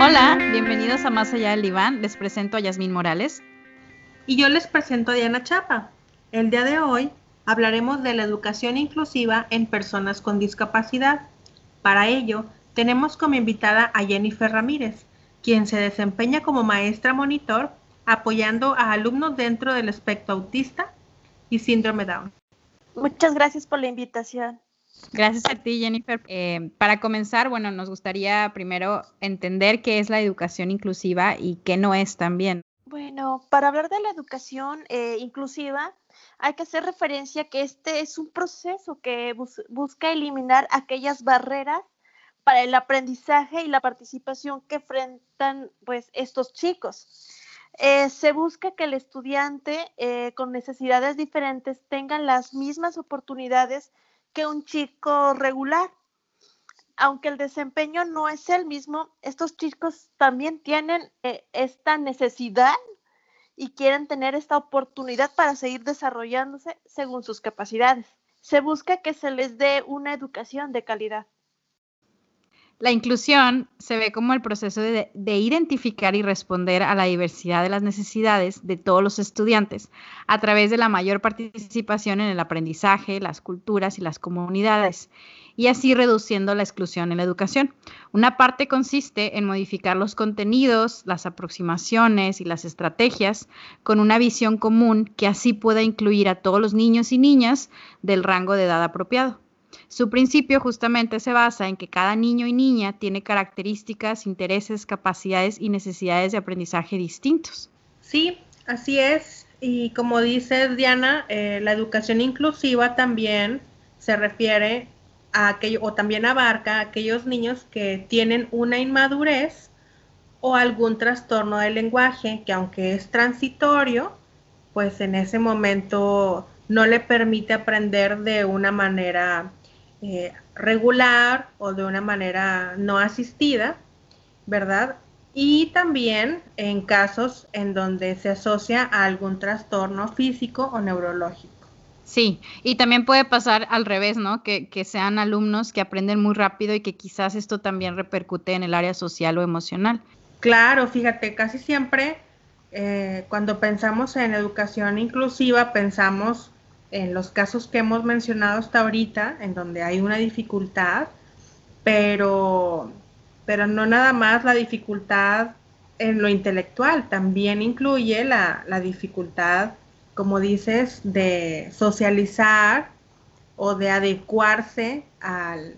Hola, bienvenidos a Más Allá del Diván. Les presento a Yasmín Morales. Y yo les presento a Diana Chapa. El día de hoy hablaremos de la educación inclusiva en personas con discapacidad. Para ello, tenemos como invitada a Jennifer Ramírez, quien se desempeña como maestra monitor apoyando a alumnos dentro del espectro autista y síndrome Down. Muchas gracias por la invitación. Gracias a ti, Jennifer. Eh, para comenzar, bueno, nos gustaría primero entender qué es la educación inclusiva y qué no es también. Bueno, para hablar de la educación eh, inclusiva, hay que hacer referencia que este es un proceso que busca eliminar aquellas barreras para el aprendizaje y la participación que enfrentan pues estos chicos. Eh, se busca que el estudiante eh, con necesidades diferentes tenga las mismas oportunidades que un chico regular. Aunque el desempeño no es el mismo, estos chicos también tienen eh, esta necesidad y quieren tener esta oportunidad para seguir desarrollándose según sus capacidades. Se busca que se les dé una educación de calidad. La inclusión se ve como el proceso de, identificar y responder a la diversidad de las necesidades de todos los estudiantes a través de la mayor participación en el aprendizaje, las culturas y las comunidades, y así reduciendo la exclusión en la educación. Una parte consiste en modificar los contenidos, las aproximaciones y las estrategias con una visión común que así pueda incluir a todos los niños y niñas del rango de edad apropiado. Su principio justamente se basa en que cada niño y niña tiene características, intereses, capacidades y necesidades de aprendizaje distintos. Sí, así es. Y como dice Diana, eh, la educación inclusiva también se refiere a aquello, o también abarca a aquellos niños que tienen una inmadurez o algún trastorno del lenguaje que aunque es transitorio, pues en ese momento no le permite aprender de una manera eh, regular o de una manera no asistida, ¿verdad? Y también en casos en donde se asocia a algún trastorno físico o neurológico. Sí, y también puede pasar al revés, ¿no? Que, sean alumnos que aprenden muy rápido y que quizás esto también repercute en el área social o emocional. Claro, fíjate, casi siempre eh, cuando pensamos en educación inclusiva pensamos en los casos que hemos mencionado hasta ahorita, en donde hay una dificultad, pero, pero no nada más la dificultad en lo intelectual, también incluye la, dificultad, como dices, de socializar o de adecuarse al,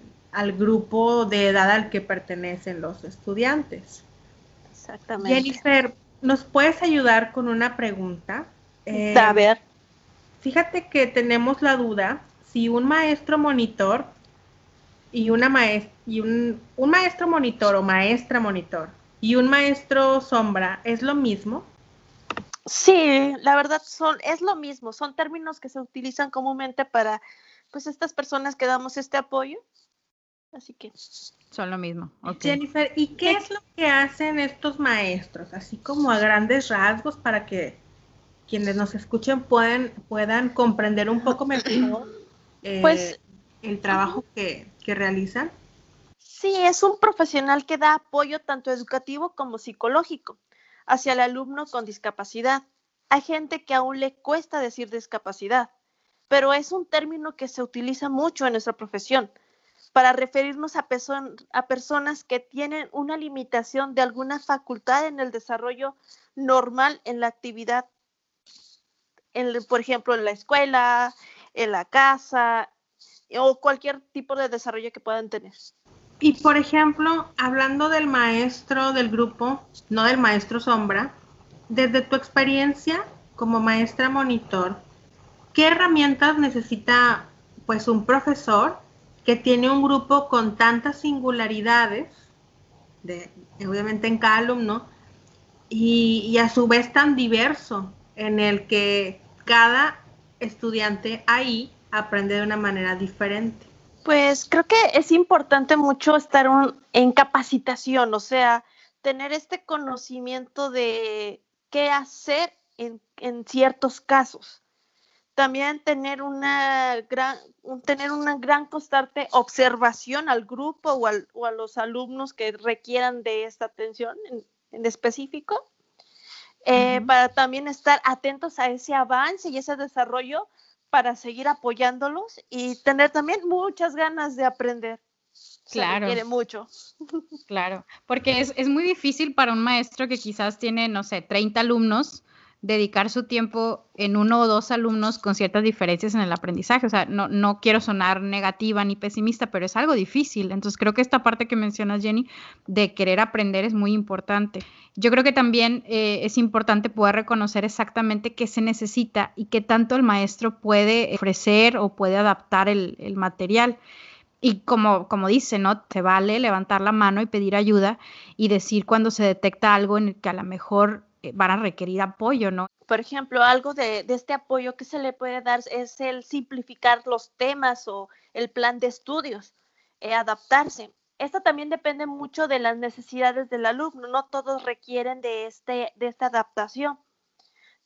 grupo de edad al que pertenecen los estudiantes. Exactamente. Jennifer, ¿nos puedes ayudar con una pregunta? Eh, A ver. Fíjate que tenemos la duda si un maestro monitor y una maestra y un, un, maestro monitor o maestra monitor y un maestro sombra es lo mismo. Sí, la verdad son es lo mismo, son términos que se utilizan comúnmente para pues estas personas que damos este apoyo. Así que son lo mismo. Jennifer, ¿y qué es lo que hacen estos maestros? Así como a grandes rasgos para que quienes nos escuchen pueden, puedan comprender un poco mejor eh, pues, el trabajo que, que realizan? Sí, es un profesional que da apoyo tanto educativo como psicológico hacia el alumno con discapacidad. Hay gente que aún le cuesta decir discapacidad, pero es un término que se utiliza mucho en nuestra profesión para referirnos a, a personas que tienen una limitación de alguna facultad en el desarrollo normal en la actividad por ejemplo, en la escuela, en la casa o cualquier tipo de desarrollo que puedan tener. Y por ejemplo, hablando del maestro del grupo, no del maestro sombra, desde tu experiencia como maestra monitor, ¿qué herramientas necesita pues un profesor que tiene un grupo con tantas singularidades, de, obviamente en cada alumno, y a su vez tan diverso? En el que cada estudiante ahí aprende de una manera diferente. Pues creo que es importante mucho estar en capacitación, o sea, tener este conocimiento de qué hacer en, ciertos casos. también tener una gran, tener una gran constante observación al grupo o, a los alumnos que requieran de esta atención en, específico, eh, para también estar atentos a ese avance y ese desarrollo para seguir apoyándolos y tener también muchas ganas de aprender. Claro. quiere mucho. Claro, porque es, es, muy difícil para un maestro que quizás tiene, no sé, 30 alumnos, dedicar su tiempo en uno o dos alumnos con ciertas diferencias en el aprendizaje. O sea, no, no quiero sonar negativa ni pesimista, pero es algo difícil. Entonces creo que esta parte que mencionas, Jenny, de querer aprender es muy importante. Yo creo que también eh, es importante poder reconocer exactamente qué se necesita y qué tanto el maestro puede ofrecer o puede adaptar el, el material. Y como, como dice, ¿no? Te vale levantar la mano y pedir ayuda y decir cuando se detecta algo en el que a lo mejor van a requerir apoyo, ¿no? Por ejemplo, algo de, este apoyo que se le puede dar es el simplificar los temas o el plan de estudios, eh, adaptarse. Esto también depende mucho de las necesidades del alumno, no todos requieren de, este, de esta adaptación.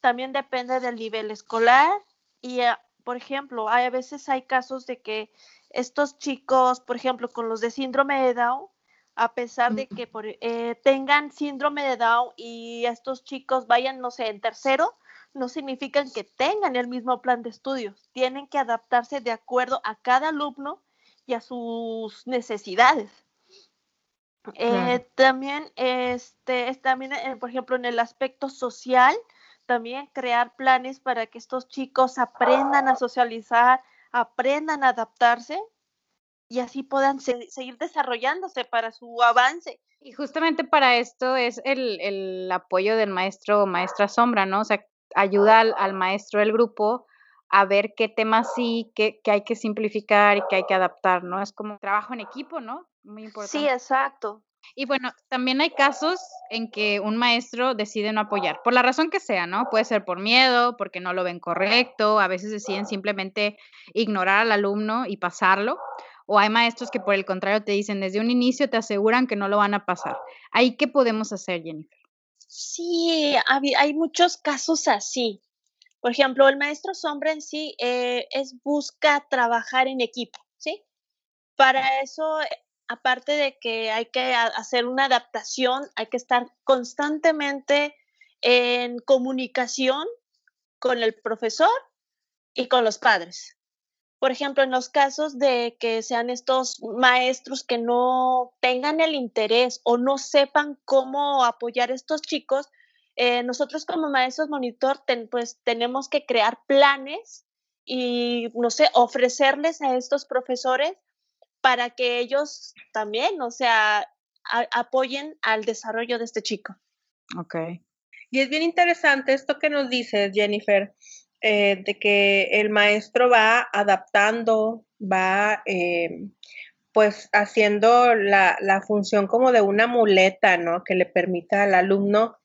También depende del nivel escolar y, eh, por ejemplo, hay, a veces hay casos de que estos chicos, por ejemplo, con los de síndrome de Down, a pesar de que eh, tengan síndrome de Down y estos chicos vayan, no sé, en tercero, no significan que tengan el mismo plan de estudios. Tienen que adaptarse de acuerdo a cada alumno y a sus necesidades. Eh, también, este, también eh, por ejemplo, en el aspecto social, también crear planes para que estos chicos aprendan a socializar, aprendan a adaptarse y así puedan seguir desarrollándose para su avance. Y justamente para esto es el, apoyo del maestro o maestra sombra, ¿no? O sea, ayuda al, maestro del grupo a ver qué temas sí, qué, hay que simplificar y qué hay que adaptar, ¿no? Es como trabajo en equipo, ¿no? Muy importante. Sí, exacto. Y bueno, también hay casos en que un maestro decide no apoyar, por la razón que sea, ¿no? Puede ser por miedo, porque no lo ven correcto, a veces deciden simplemente ignorar al alumno y pasarlo, o hay maestros que por el contrario te dicen desde un inicio, te aseguran que no lo van a pasar. ¿Ahí qué podemos hacer, Jennifer? Sí, hay muchos casos así. Por ejemplo, el maestro sombra en sí eh, es busca trabajar en equipo, ¿sí? Para eso, aparte de que hay que hacer una adaptación, hay que estar constantemente en comunicación con el profesor y con los padres por ejemplo, en los casos de que sean estos maestros que no tengan el interés o no sepan cómo apoyar a estos chicos, eh, nosotros como maestros monitor pues tenemos que crear planes y, no sé, ofrecerles a estos profesores para que ellos también, o sea, apoyen al desarrollo de este chico. Ok. Y es bien interesante esto que nos dices, Jennifer, eh, de que el maestro va adaptando, va eh, pues haciendo la, función como de una muleta, ¿no? Que le permita al alumno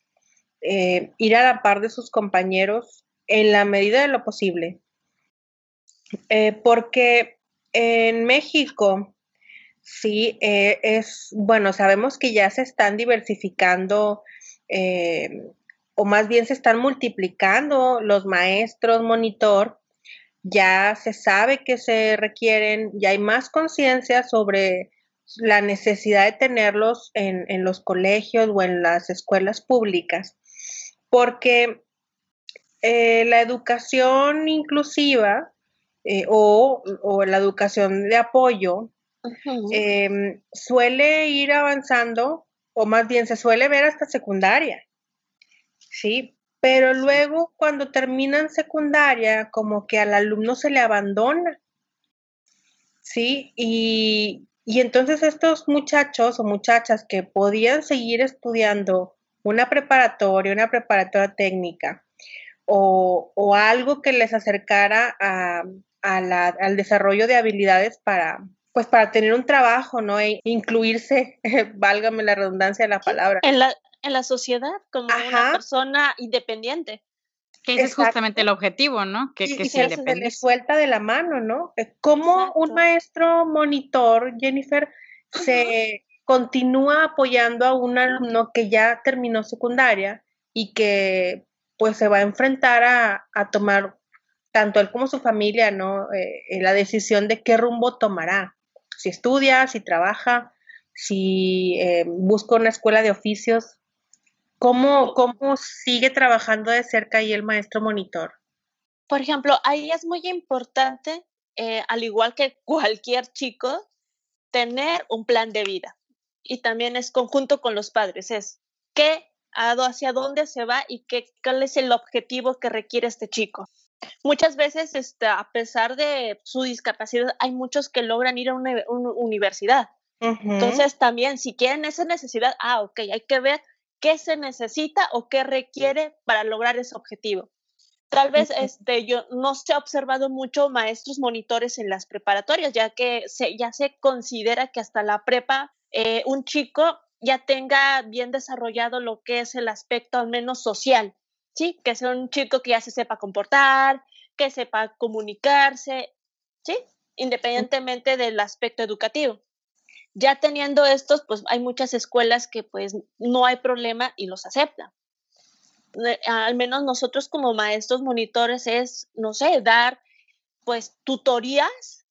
eh, ir a la par de sus compañeros en la medida de lo posible. porque en México, sí, es, bueno, sabemos que ya se están diversificando o más bien se están multiplicando los maestros monitor, ya se sabe que se requieren, ya hay más conciencia sobre la necesidad de tenerlos en, los colegios o en las escuelas públicas, porque eh, la educación inclusiva eh, o, la educación de apoyo em, suele ir avanzando, o más bien se suele ver hasta secundaria. Sí, pero luego cuando terminan secundaria, como que al alumno se le abandona. Sí, y, entonces estos muchachos o muchachas que podían seguir estudiando una preparatoria, una preparatoria técnica o, algo que les acercara a, al desarrollo de habilidades para, pues para tener un trabajo, ¿no? E incluirse, válgame la redundancia de la palabra. En la, en la sociedad como una persona independiente. Que ese es justamente el objetivo, ¿no? Que, que se, le suelta de la mano, ¿no? Eh, como un maestro monitor, Jennifer, se continúa apoyando a un alumno que ya terminó secundaria y que pues se va a enfrentar a, tomar tanto él como su familia, ¿no? Eh, en la decisión de qué rumbo tomará, si estudia, si trabaja, si eh, busca una escuela de oficios. ¿Cómo, ¿Cómo sigue trabajando de cerca ahí el maestro monitor? Por ejemplo, ahí es muy importante, eh, al igual que cualquier chico, tener un plan de vida. Y también es conjunto con los padres, es qué, hacia dónde se va y qué, cuál es el objetivo que requiere este chico. Muchas veces, este, a pesar de su discapacidad, hay muchos que logran ir a una, universidad. Entonces, también, si quieren esa necesidad, ah, ok, hay que ver qué se necesita o qué requiere para lograr ese objetivo. Tal vez este, yo no se ha observado mucho maestros monitores en las preparatorias, ya que se, ya se considera que hasta la prepa eh, un chico ya tenga bien desarrollado lo que es el aspecto al menos social, ¿sí? Que sea un chico que ya se sepa comportar, que sepa comunicarse, ¿sí? Independientemente del aspecto educativo. Ya teniendo estos, pues hay muchas escuelas que pues no hay problema y los aceptan. Al menos nosotros como maestros monitores es, no sé, dar pues tutorías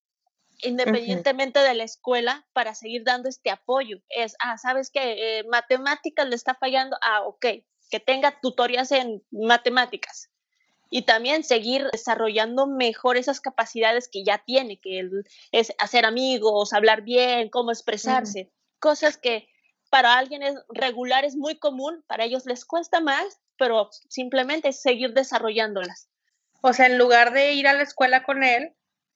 independientemente de la escuela para seguir dando este apoyo. Es, ah, sabes que eh, matemáticas le está fallando, ah, ok, que tenga tutorías en matemáticas y también seguir desarrollando mejor esas capacidades que ya tiene, que es hacer amigos, hablar bien, cómo expresarse, cosas que para alguien es regular es muy común, para ellos les cuesta más, pero simplemente es seguir desarrollándolas. O sea, en lugar de ir a la escuela con él,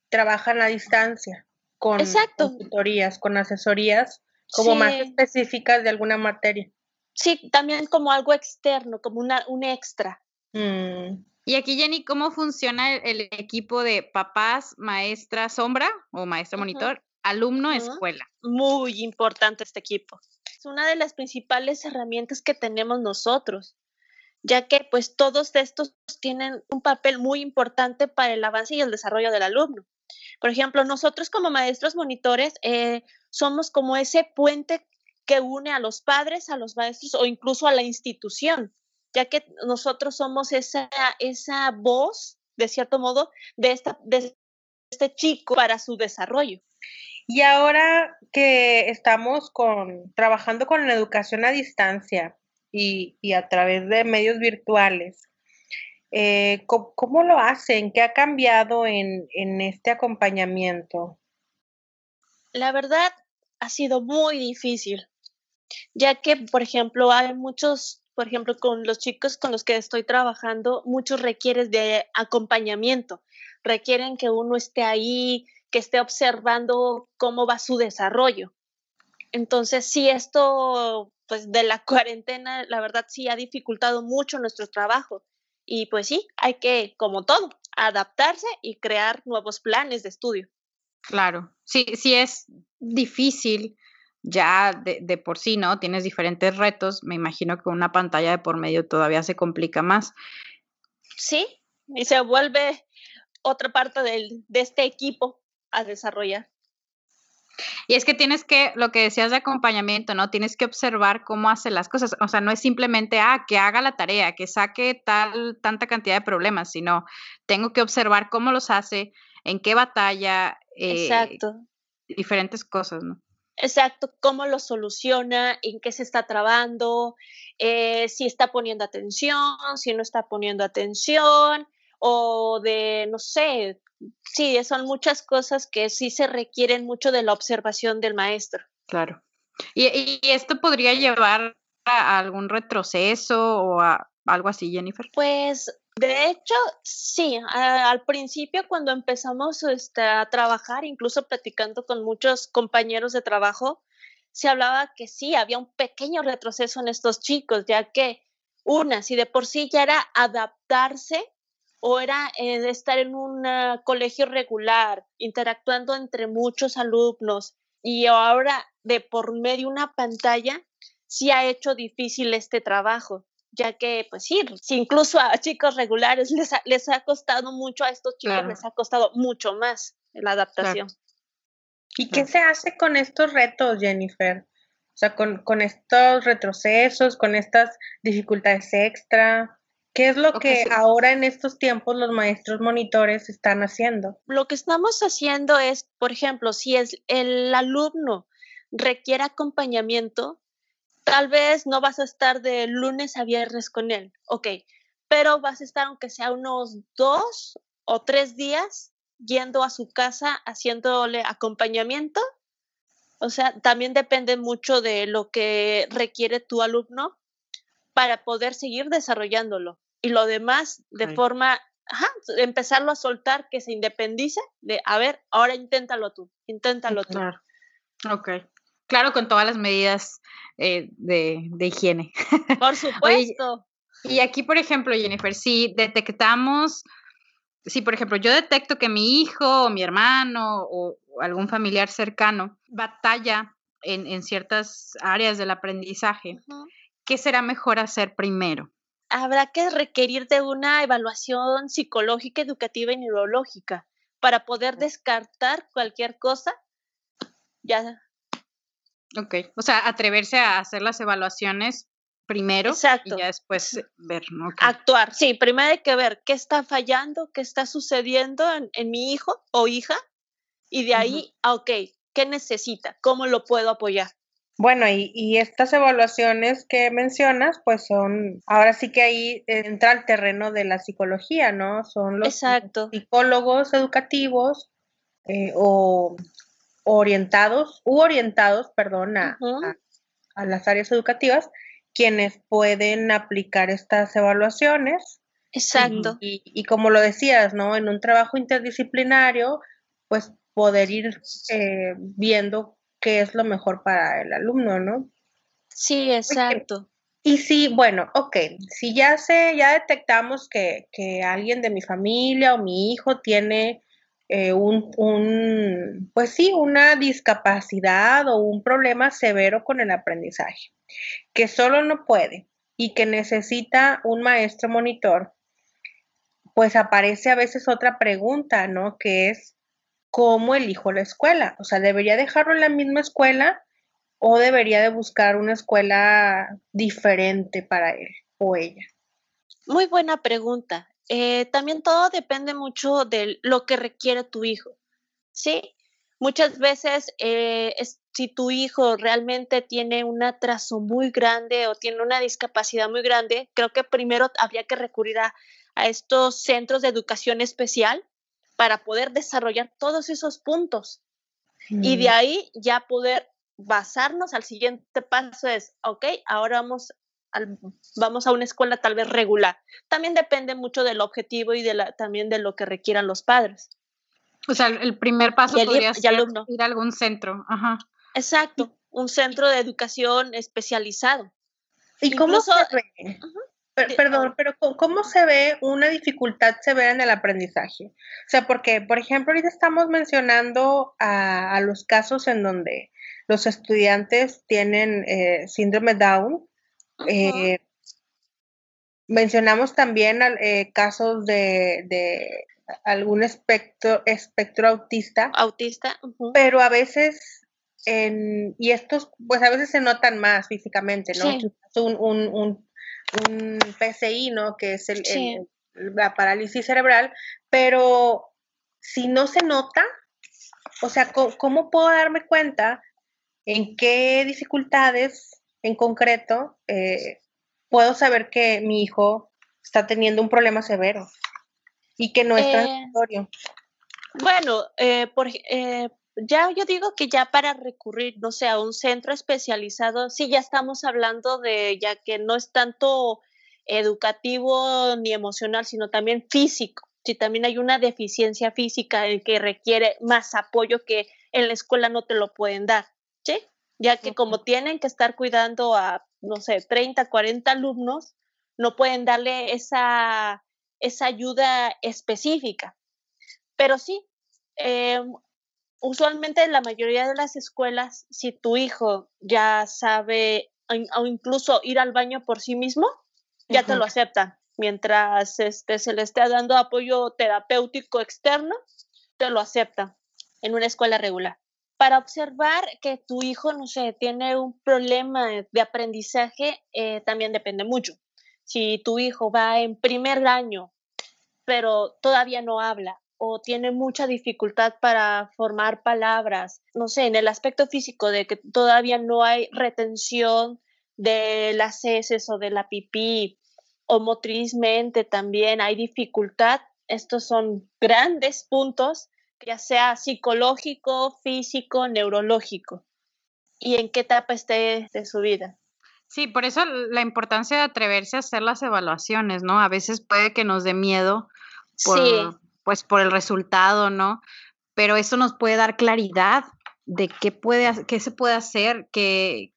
trabajan a distancia, con, tutorías, con asesorías como más específicas de alguna materia. Sí, también como algo externo, como una, un extra. Mm. Y aquí, Jenny, ¿cómo funciona el, equipo de papás, maestra sombra o maestra monitor, alumno, escuela? Muy importante este equipo. Es una de las principales herramientas que tenemos nosotros, ya que pues todos estos tienen un papel muy importante para el avance y el desarrollo del alumno. Por ejemplo, nosotros como maestros monitores eh, somos como ese puente que une a los padres, a los maestros o incluso a la institución, ya que nosotros somos esa, esa voz, de cierto modo, de, esta, de este chico para su desarrollo. Y ahora que estamos con, trabajando con la educación a distancia y, a través de medios virtuales, eh, ¿cómo, lo hacen? ¿Qué ha cambiado en, en este acompañamiento? La verdad, ha sido muy difícil ya que, por ejemplo, hay muchos, por ejemplo, con los chicos con los que estoy trabajando, muchos requieren de acompañamiento, requieren que uno esté ahí, que esté observando cómo va su desarrollo. Entonces, sí, esto, pues de la cuarentena, la verdad sí ha dificultado mucho nuestro trabajo. Y pues sí, hay que, como todo, adaptarse y crear nuevos planes de estudio. Claro, sí, sí es difícil ya de, por sí, ¿no? Tienes diferentes retos, me imagino que una pantalla de por medio todavía se complica más. Sí, y se vuelve otra parte del, de este equipo a desarrollar. Y es que tienes que, lo que decías de acompañamiento, ¿no? Tienes que observar cómo hace las cosas. O sea, no es simplemente, ah, que haga la tarea, que saque tal, tanta cantidad de problemas, sino tengo que observar cómo los hace, en qué batalla. Eh, Exacto. Diferentes cosas, ¿no? Exacto, cómo lo soluciona, en qué se está trabando, eh, si está poniendo atención, si no está poniendo atención, o de, no sé, sí, son muchas cosas que sí se requieren mucho de la observación del maestro. Claro. ¿Y, esto podría llevar a algún retroceso o a algo así, Jennifer? Pues de hecho, sí, al principio cuando empezamos este, a trabajar, incluso platicando con muchos compañeros de trabajo, se hablaba que sí, había un pequeño retroceso en estos chicos, ya que una, si de por sí ya era adaptarse o era eh, estar en un colegio regular, interactuando entre muchos alumnos, y ahora de por medio una pantalla, sí ha hecho difícil este trabajo ya que, pues sí, incluso a chicos regulares les ha, les ha costado mucho, a estos chicos les ha costado mucho más la adaptación. ¿Y qué se hace con estos retos, Jennifer? O sea, con, con estos retrocesos, con estas dificultades extra, ¿Qué es lo que ahora en estos tiempos los maestros monitores están haciendo? Lo que estamos haciendo es, por ejemplo, si es el alumno requiere acompañamiento, tal vez no vas a estar de lunes a viernes con él, ok, pero vas a estar aunque sea unos dos o tres días yendo a su casa haciéndole acompañamiento. O sea, también depende mucho de lo que requiere tu alumno para poder seguir desarrollándolo. Y lo demás, de forma, ajá, empezarlo a soltar, que se independice, de, a ver, ahora inténtalo tú, inténtalo tú. Claro. Ok. Claro, con todas las medidas eh, de, higiene. Por supuesto. y aquí, por ejemplo, Jennifer, si detectamos, si por ejemplo yo detecto que mi hijo o mi hermano o, algún familiar cercano batalla en, ciertas áreas del aprendizaje, ¿qué será mejor hacer primero? Habrá que requerir de una evaluación psicológica, educativa y neurológica para poder descartar cualquier cosa. Ya. Ok, o sea, atreverse a hacer las evaluaciones primero Exacto. y ya después ver, ¿no? Actuar, sí, primero hay que ver qué está fallando, qué está sucediendo en, mi hijo o hija y de ahí, ah, ok, ¿qué necesita? ¿Cómo lo puedo apoyar? Bueno, y, estas evaluaciones que mencionas, pues son, ahora sí que ahí entra el terreno de la psicología, ¿no? Son los psicólogos educativos eh, o orientados, u orientados, perdón, a, las áreas educativas, quienes pueden aplicar estas evaluaciones. Exacto. Y, como lo decías, ¿no? En un trabajo interdisciplinario, pues poder ir eh, viendo qué es lo mejor para el alumno, ¿no? Sí, exacto. Y sí, bueno, ok, si ya sé, ya detectamos que, que alguien de mi familia o mi hijo tiene eh, un, un, pues sí, una discapacidad o un problema severo con el aprendizaje, que solo no puede y que necesita un maestro monitor, pues aparece a veces otra pregunta, ¿no? Que es, ¿cómo elijo la escuela? O sea, ¿debería dejarlo en la misma escuela o debería de buscar una escuela diferente para él o ella? Muy buena pregunta. Eh, también todo depende mucho de lo que requiere tu hijo, ¿sí? Muchas veces, eh, si tu hijo realmente tiene un atraso muy grande o tiene una discapacidad muy grande, creo que primero habría que recurrir a, estos centros de educación especial para poder desarrollar todos esos puntos. Y de ahí ya poder basarnos al siguiente paso es, ok, ahora vamos vamos a una escuela tal vez regular. También depende mucho del objetivo y de la, también de lo que requieran los padres. O sea, el primer paso podría ser ir a algún centro. Ajá. Exacto, un centro de educación especializado. ¿Y cómo se ve? perdón, pero ¿cómo se ve una dificultad severa en el aprendizaje? O sea, porque, por ejemplo, ahorita estamos mencionando a, los casos en donde los estudiantes tienen eh, síndrome Down eh, mencionamos también eh, casos de, algún espectro, espectro autista. Autista. Pero a veces, en, y estos pues a veces se notan más físicamente, ¿no? Un, un, un, un, PCI, ¿no? Que es el, la parálisis cerebral, pero si no se nota, o sea, ¿cómo puedo darme cuenta en qué dificultades en concreto, eh, puedo saber que mi hijo está teniendo un problema severo y que no es eh, transitorio. Bueno, eh, por, ya yo digo que ya para recurrir, no sé, a un centro especializado, sí, ya estamos hablando de, ya que no es tanto educativo ni emocional, sino también físico. Si también hay una deficiencia física en que requiere más apoyo que en la escuela no te lo pueden dar, ¿sí? Ya que como tienen que estar cuidando a, no sé, 30, 40 alumnos, no pueden darle esa, esa ayuda específica. Pero sí, eh, usualmente en la mayoría de las escuelas, si tu hijo ya sabe o incluso ir al baño por sí mismo, ya te lo aceptan. Mientras este, se le esté dando apoyo terapéutico externo, te lo aceptan en una escuela regular para observar que tu hijo, no sé, tiene un problema de aprendizaje, eh, también depende mucho. si tu hijo va en primer año, pero todavía no habla o tiene mucha dificultad para formar palabras, no sé, en el aspecto físico de que todavía no hay retención de las heces o de la pipí, o motrizmente también hay dificultad, estos son grandes puntos, ya sea psicológico, físico, neurológico, y en qué etapa esté de su vida. Sí, por eso la importancia de atreverse a hacer las evaluaciones, ¿no? A veces puede que nos dé miedo por, pues por el resultado, ¿no? Pero eso nos puede dar claridad de qué, puede, qué se puede hacer, qué,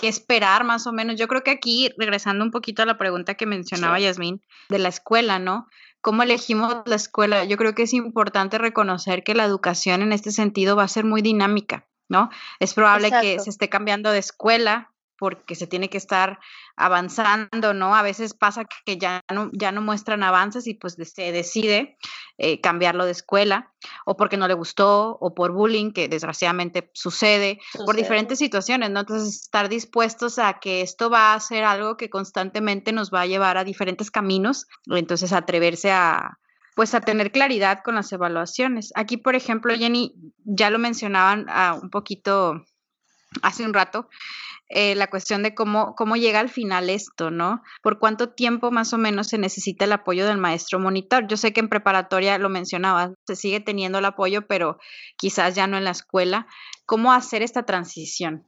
qué esperar más o menos. Yo creo que aquí, regresando un poquito a la pregunta que mencionaba Yasmín, de la escuela, ¿no? ¿Cómo elegimos la escuela? Yo creo que es importante reconocer que la educación en este sentido va a ser muy dinámica, ¿no? Es probable que se esté cambiando de escuela porque se tiene que estar avanzando, ¿no? A veces pasa que ya no, ya no muestran avances y pues se decide eh, cambiarlo de escuela, o porque no le gustó, o por bullying, que desgraciadamente sucede, por diferentes situaciones, ¿no? Entonces, estar dispuestos a que esto va a ser algo que constantemente nos va a llevar a diferentes caminos, entonces atreverse a, pues a tener claridad con las evaluaciones. Aquí, por ejemplo, Jenny, ya lo mencionaban ah, un poquito hace un rato, eh, la cuestión de cómo, cómo llega al final esto, ¿no? Por cuánto tiempo más o menos se necesita el apoyo del maestro monitor. Yo sé que en preparatoria lo mencionaba, se sigue teniendo el apoyo, pero quizás ya no en la escuela. ¿Cómo hacer esta transición?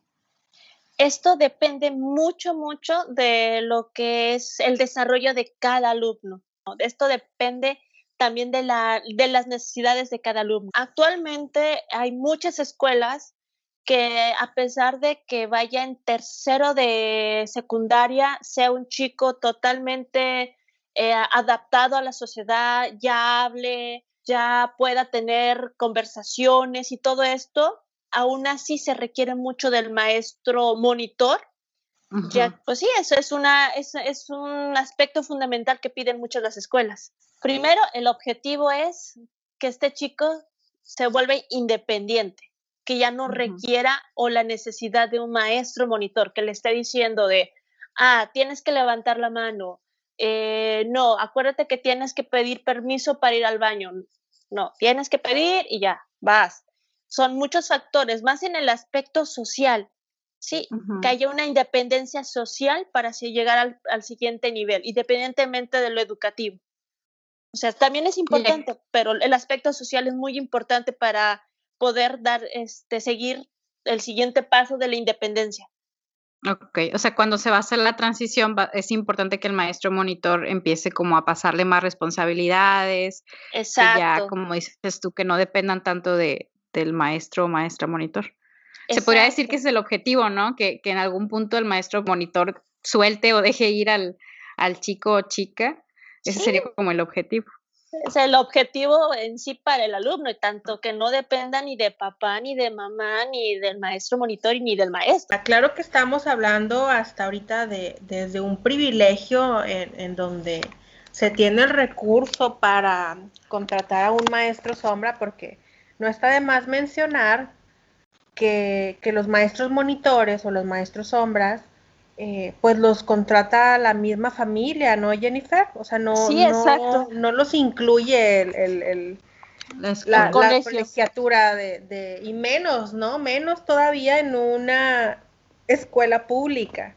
Esto depende mucho, mucho de lo que es el desarrollo de cada alumno. Esto depende también de, la, de las necesidades de cada alumno. Actualmente hay muchas escuelas que a pesar de que vaya en tercero de secundaria, sea un chico totalmente eh, adaptado a la sociedad, ya hable, ya pueda tener conversaciones y todo esto, aún así se requiere mucho del maestro monitor. Ya, pues sí, eso es, una, es, es un aspecto fundamental que piden muchas las escuelas. Primero, el objetivo es que este chico se vuelva independiente que ya no requiera o la necesidad de un maestro monitor que le esté diciendo de, ah, tienes que levantar la mano, eh, no, acuérdate que tienes que pedir permiso para ir al baño, no, tienes que pedir y ya, vas. Son muchos factores, más en el aspecto social, ¿sí? Que haya una independencia social para así llegar al, al, siguiente nivel, independientemente de lo educativo. O sea, también es importante, pero el aspecto social es muy importante para poder dar, este, seguir el siguiente paso de la independencia. Ok, o sea, cuando se va a hacer la transición, es importante que el maestro monitor empiece como a pasarle más responsabilidades. Exacto. ya, como dices tú, que no dependan tanto de, del maestro o maestra monitor. Se podría decir que es el objetivo, ¿no? Que, que, en algún punto el maestro monitor suelte o deje ir al, al chico o chica. Ese sería como el objetivo es el objetivo en sí para el alumno, y tanto que no dependa ni de papá, ni de mamá, ni del maestro monitor, ni del maestro. Claro que estamos hablando hasta ahorita de desde un privilegio en, en donde se tiene el recurso para contratar a un maestro sombra, porque no está de más mencionar que, que los maestros monitores o los maestros sombras eh, pues los contrata la misma familia, ¿no, Jennifer? O sea, no, no, los incluye el, la, colegiatura de, y menos, ¿no? Menos todavía en una escuela pública.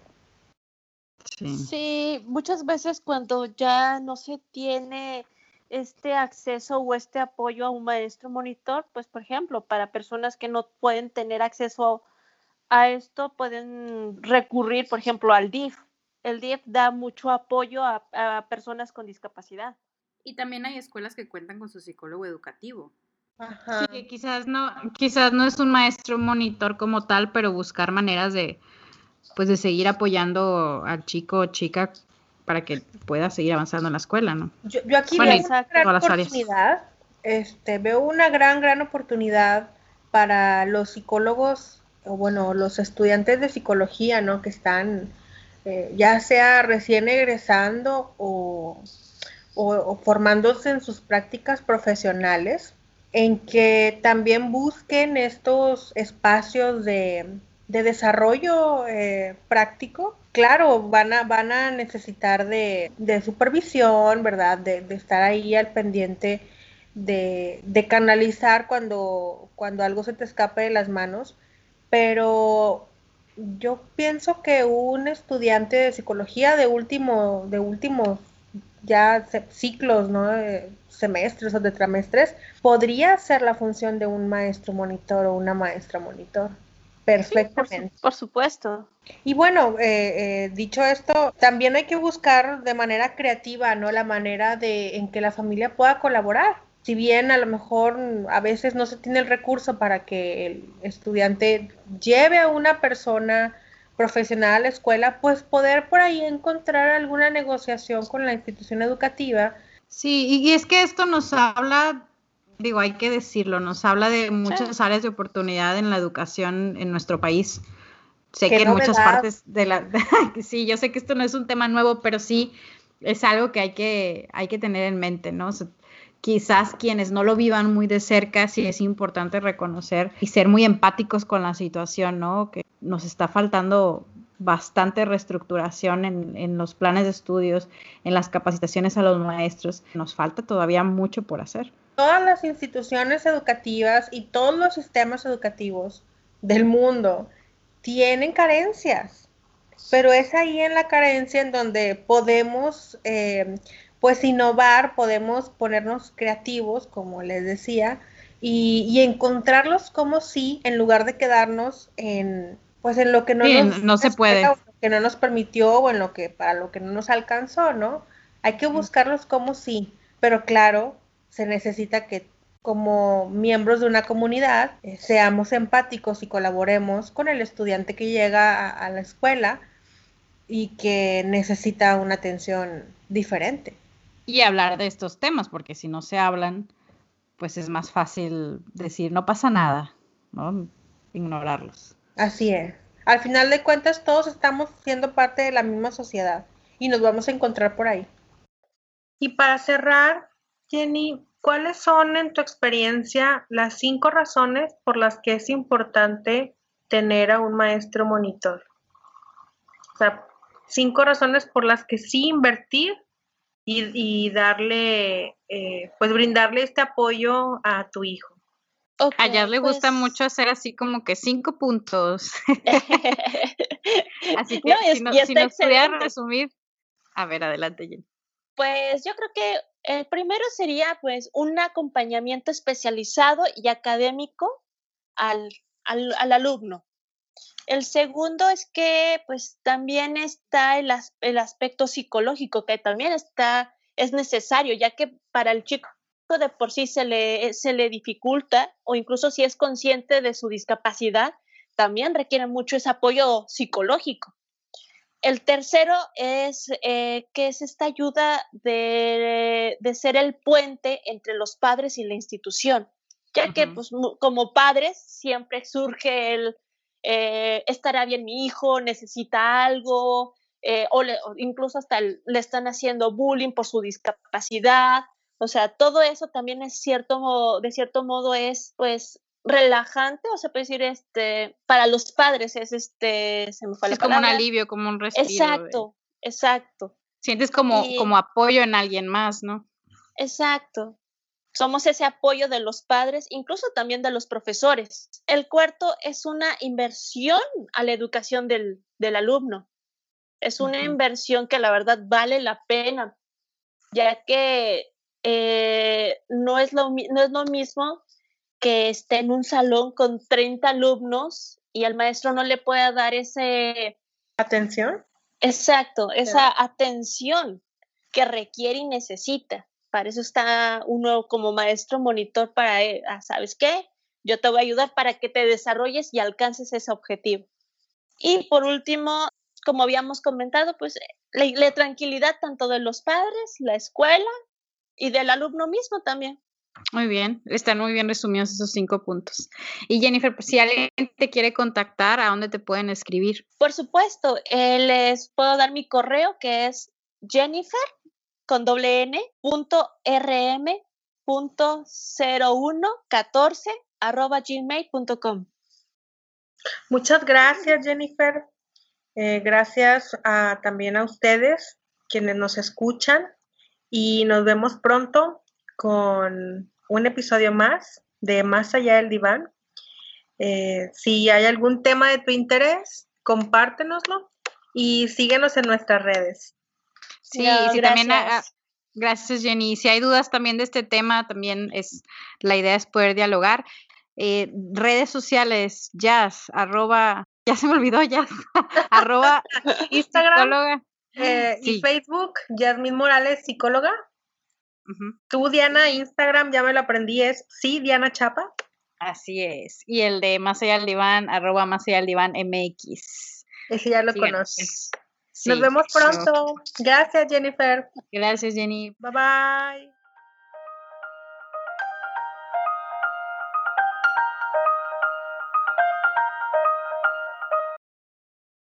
Sí. sí, muchas veces cuando ya no se tiene este acceso o este apoyo a un maestro monitor, pues por ejemplo, para personas que no pueden tener acceso a esto pueden recurrir, por ejemplo, al DIF. El DIF da mucho apoyo a, personas con discapacidad. Y también hay escuelas que cuentan con su psicólogo educativo. Ajá. Sí, quizás no, quizás no es un maestro monitor como tal, pero buscar maneras de, pues, de seguir apoyando al chico o chica para que pueda seguir avanzando en la escuela, ¿no? Yo, aquí veo una gran oportunidad, este, veo una gran, gran oportunidad para los psicólogos o bueno, los estudiantes de psicología, ¿no? Que están eh, ya sea recién egresando o, formándose en sus prácticas profesionales, en que también busquen estos espacios de, de desarrollo eh, práctico, claro, van a, van a necesitar de, supervisión, ¿verdad? De, estar ahí al pendiente de, de, canalizar cuando, cuando algo se te escape de las manos, pero yo pienso que un estudiante de psicología de último, de últimos ya ciclos, ¿no? semestres o tetramestres, podría ser la función de un maestro monitor o una maestra monitor. Perfectamente. por, supuesto. Y bueno, eh, eh, dicho esto, también hay que buscar de manera creativa, ¿no? La manera de en que la familia pueda colaborar. Si bien a lo mejor a veces no se tiene el recurso para que el estudiante lleve a una persona profesional a la escuela, pues poder por ahí encontrar alguna negociación con la institución educativa. Sí, y es que esto nos habla digo, hay que decirlo, nos habla de muchas áreas de oportunidad en la educación en nuestro país. Sé que en muchas partes de la... sí, yo sé que esto no es un tema nuevo, pero sí es algo que hay que, hay que tener en mente, ¿no? Quizás quienes no lo vivan muy de cerca, sí es importante reconocer y ser muy empáticos con la situación, ¿no? Que nos está faltando bastante reestructuración en, en, los planes de estudios, en las capacitaciones a los maestros. Nos falta todavía mucho por hacer todas las instituciones educativas y todos los sistemas educativos del mundo tienen carencias, pero es ahí en la carencia en donde podemos eh, pues innovar, podemos ponernos creativos, como les decía, y, encontrarlos como sí, en lugar de quedarnos en pues en lo que no, nos, no se puede. que no nos permitió o en lo que para lo que no nos alcanzó, ¿no? Hay que buscarlos como sí, pero claro, se necesita que como miembros de una comunidad eh, seamos empáticos y colaboremos con el estudiante que llega a, la escuela y que necesita una atención diferente. Y hablar de estos temas, porque si no se hablan, pues es más fácil decir no pasa nada, ¿no? Ignorarlos. Así es. Al final de cuentas, todos estamos siendo parte de la misma sociedad y nos vamos a encontrar por ahí. Y para cerrar, Jenny, ¿cuáles son en tu experiencia las cinco razones por las que es importante tener a un maestro monitor? O sea, cinco razones por las que sí invertir y, darle, eh, pues brindarle este apoyo a tu hijo. a ella le gusta pues mucho hacer así como que cinco puntos. así que si, no, si nos pudiera resumir. A ver, adelante, Jenny. Pues yo creo que el primero sería pues un acompañamiento especializado y académico al, al, alumno. El segundo es que pues también está el, el, aspecto psicológico que también está, es necesario, ya que para el chico de por sí se le, se le dificulta o incluso si es consciente de su discapacidad, también requiere mucho ese apoyo psicológico. El tercero es eh, que es esta ayuda de, ser el puente entre los padres y la institución, ya que pues, como padres siempre surge el, eh, estará bien mi hijo, necesita algo, eh, o, incluso hasta le están haciendo bullying por su discapacidad. O sea, todo eso también es cierto, de cierto modo es pues relajante, o se puede decir, este, para los padres es este, se me fue es como un alivio, como un respiro. Exacto, exacto. Sientes como, como apoyo en alguien más, ¿no? Exacto. Somos ese apoyo de los padres, incluso también de los profesores. El cuarto es una inversión a la educación del, del alumno. Es una inversión que la verdad vale la pena, ya que eh, no, es lo, no es lo mismo que esté en un salón con 30 alumnos y al maestro no le pueda dar ese... ¿Atención? Exacto, esa atención que requiere y necesita. Para eso está uno como maestro monitor para, eh, ah, ¿sabes qué? Yo te voy a ayudar para que te desarrolles y alcances ese objetivo. Y por último, como habíamos comentado, pues la tranquilidad tanto de los padres, la escuela y del alumno mismo también. Muy bien, están muy bien resumidos esos cinco puntos. Y Jennifer, pues, si alguien te quiere contactar, ¿a dónde te pueden escribir? Por supuesto, eh, les puedo dar mi correo que es Jennifer con doble n punto rm punto arroba gmail.com. Muchas gracias, Jennifer. Eh, gracias también a ustedes quienes nos escuchan y nos vemos pronto con un episodio más de Más allá del diván. Eh, si hay algún tema de tu interés, compártenoslo y síguenos en nuestras redes. Sí, sí también gracias Jenny. Si hay dudas también de este tema, también es la idea es poder dialogar. Eh, redes sociales, jazz, arroba, ya se me olvidó jazz, arroba Instagram eh, y Facebook, Jasmine Morales, psicóloga. Tú, Diana, Instagram, ya me lo aprendí, es sí, Diana Chapa. Así es. Y el de Más allá del diván, arroba Más allá del diván MX. Ese ya lo conoces. Nos vemos pronto. Gracias, Jennifer. Gracias, Jenny. Bye bye.